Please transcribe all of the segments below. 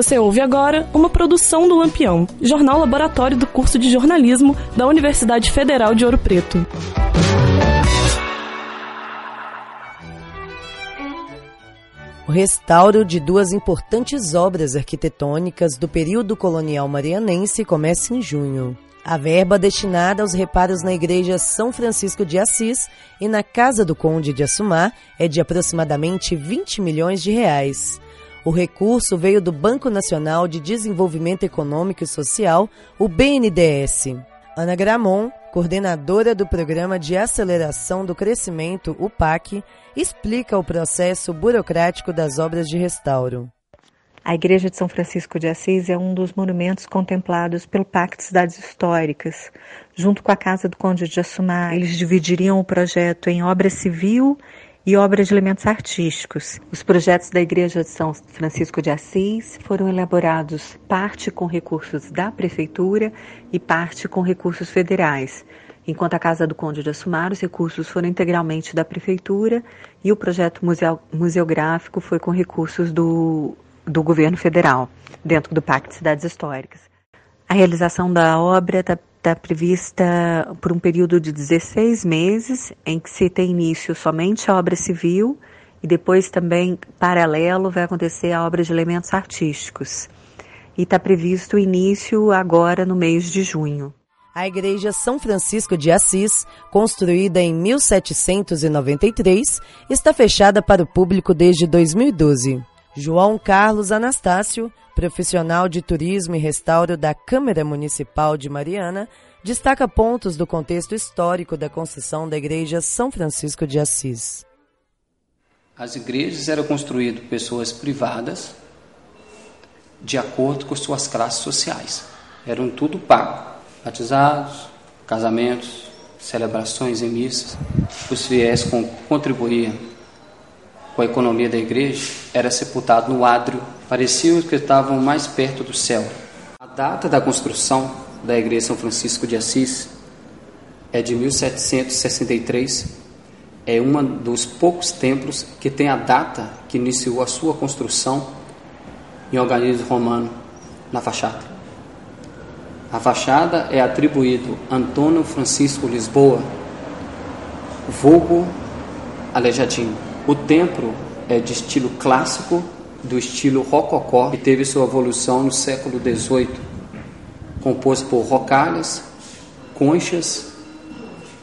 Você ouve agora uma produção do Lampião, jornal laboratório do curso de jornalismo da Universidade Federal de Ouro Preto. O restauro de duas importantes obras arquitetônicas do período colonial marianense começa em junho. A verba destinada aos reparos na Igreja São Francisco de Assis e na Casa do Conde de Assumar é de aproximadamente 20 milhões de reais. O recurso veio do Banco Nacional de Desenvolvimento Econômico e Social, o BNDES. Ana Gramon, coordenadora do Programa de Aceleração do Crescimento, o PAC, explica o processo burocrático das obras de restauro. A Igreja de São Francisco de Assis é um dos monumentos contemplados pelo Pacto de Cidades Históricas. Junto com a Casa do Conde de Assumar, eles dividiriam o projeto em obra civil e obras de elementos artísticos. Os projetos da Igreja de São Francisco de Assis foram elaborados parte com recursos da Prefeitura e parte com recursos federais. Enquanto a Casa do Conde de Assumar, os recursos foram integralmente da Prefeitura e o projeto museu, museográfico foi com recursos do do governo federal, dentro do Pacto de Cidades Históricas. A realização da obra está tá prevista por um período de 16 meses, em que se tem início somente a obra civil e depois também, paralelo, vai acontecer a obra de elementos artísticos. E está previsto o início agora no mês de junho. A Igreja São Francisco de Assis, construída em 1793, está fechada para o público desde 2012. João Carlos Anastácio, profissional de turismo e restauro da Câmara Municipal de Mariana, destaca pontos do contexto histórico da construção da Igreja São Francisco de Assis. As igrejas eram construídas por pessoas privadas de acordo com suas classes sociais. Eram tudo pago. Batizados, casamentos, celebrações em missas. Os fiéis contribuíam com a economia da igreja era sepultado no ádrio, pareciam que estavam mais perto do céu. A data da construção da igreja São Francisco de Assis é de 1763. É um dos poucos templos que tem a data que iniciou a sua construção em organismo romano na fachada. A fachada é atribuído a Antônio Francisco Lisboa, vulgo Aleijadinho. O templo é de estilo clássico, do estilo rococó, que teve sua evolução no século XVIII, composto por rocalhas, conchas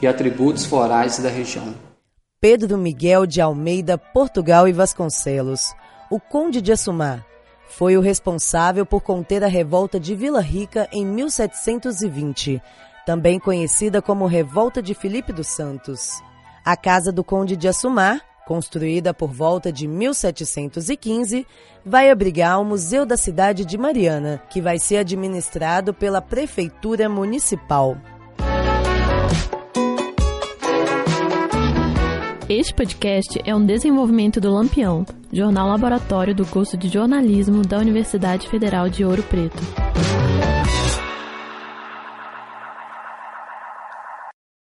e atributos florais da região. Pedro Miguel de Almeida, Portugal e Vasconcelos, o Conde de Assumar, foi o responsável por conter a revolta de Vila Rica em 1720, também conhecida como Revolta de Filipe dos Santos. A casa do Conde de Assumar construída por volta de 1715, vai abrigar o Museu da Cidade de Mariana, que vai ser administrado pela Prefeitura Municipal. Este podcast é um desenvolvimento do Lampião, jornal laboratório do curso de jornalismo da Universidade Federal de Ouro Preto.